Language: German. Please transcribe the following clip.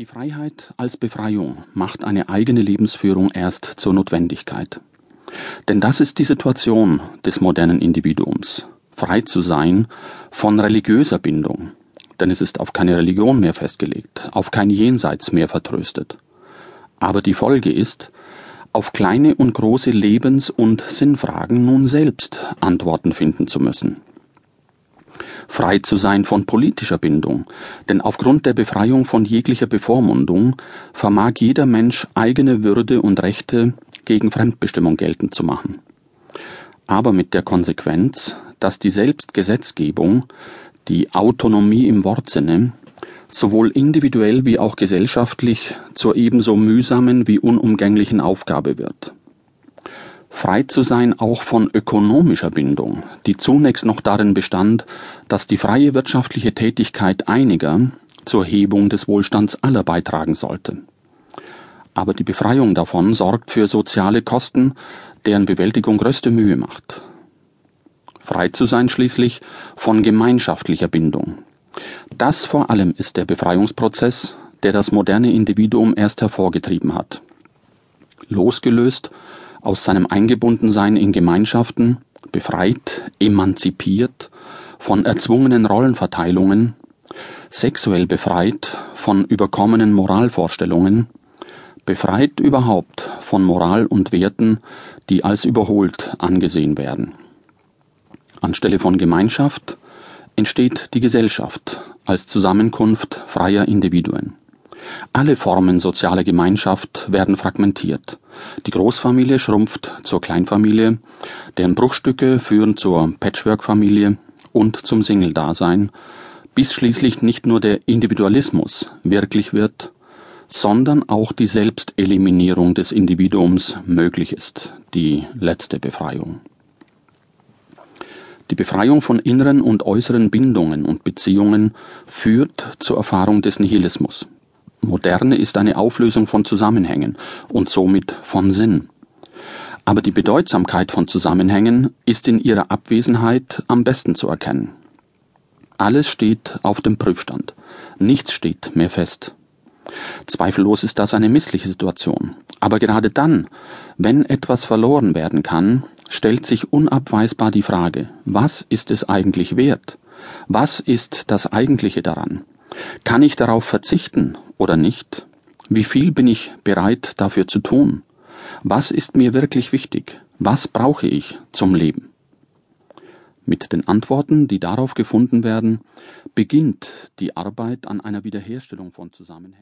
Die Freiheit als Befreiung macht eine eigene Lebensführung erst zur Notwendigkeit. Denn das ist die Situation des modernen Individuums, frei zu sein von religiöser Bindung, denn es ist auf keine Religion mehr festgelegt, auf kein Jenseits mehr vertröstet. Aber die Folge ist, auf kleine und große Lebens- und Sinnfragen nun selbst Antworten finden zu müssen frei zu sein von politischer Bindung, denn aufgrund der Befreiung von jeglicher Bevormundung vermag jeder Mensch eigene Würde und Rechte gegen Fremdbestimmung geltend zu machen. Aber mit der Konsequenz, dass die Selbstgesetzgebung, die Autonomie im Wortsinne, sowohl individuell wie auch gesellschaftlich zur ebenso mühsamen wie unumgänglichen Aufgabe wird frei zu sein auch von ökonomischer Bindung, die zunächst noch darin bestand, dass die freie wirtschaftliche Tätigkeit einiger zur Hebung des Wohlstands aller beitragen sollte. Aber die Befreiung davon sorgt für soziale Kosten, deren Bewältigung größte Mühe macht. Frei zu sein schließlich von gemeinschaftlicher Bindung. Das vor allem ist der Befreiungsprozess, der das moderne Individuum erst hervorgetrieben hat. Losgelöst aus seinem Eingebundensein in Gemeinschaften, befreit, emanzipiert von erzwungenen Rollenverteilungen, sexuell befreit von überkommenen Moralvorstellungen, befreit überhaupt von Moral und Werten, die als überholt angesehen werden. Anstelle von Gemeinschaft entsteht die Gesellschaft als Zusammenkunft freier Individuen. Alle Formen sozialer Gemeinschaft werden fragmentiert. Die Großfamilie schrumpft zur Kleinfamilie, deren Bruchstücke führen zur Patchwork-Familie und zum Single-Dasein, bis schließlich nicht nur der Individualismus wirklich wird, sondern auch die Selbsteliminierung des Individuums möglich ist, die letzte Befreiung. Die Befreiung von inneren und äußeren Bindungen und Beziehungen führt zur Erfahrung des Nihilismus. Moderne ist eine Auflösung von Zusammenhängen und somit von Sinn. Aber die Bedeutsamkeit von Zusammenhängen ist in ihrer Abwesenheit am besten zu erkennen. Alles steht auf dem Prüfstand. Nichts steht mehr fest. Zweifellos ist das eine missliche Situation. Aber gerade dann, wenn etwas verloren werden kann, stellt sich unabweisbar die Frage, was ist es eigentlich wert? Was ist das Eigentliche daran? Kann ich darauf verzichten oder nicht? Wie viel bin ich bereit dafür zu tun? Was ist mir wirklich wichtig? Was brauche ich zum Leben? Mit den Antworten, die darauf gefunden werden, beginnt die Arbeit an einer Wiederherstellung von Zusammenhängen.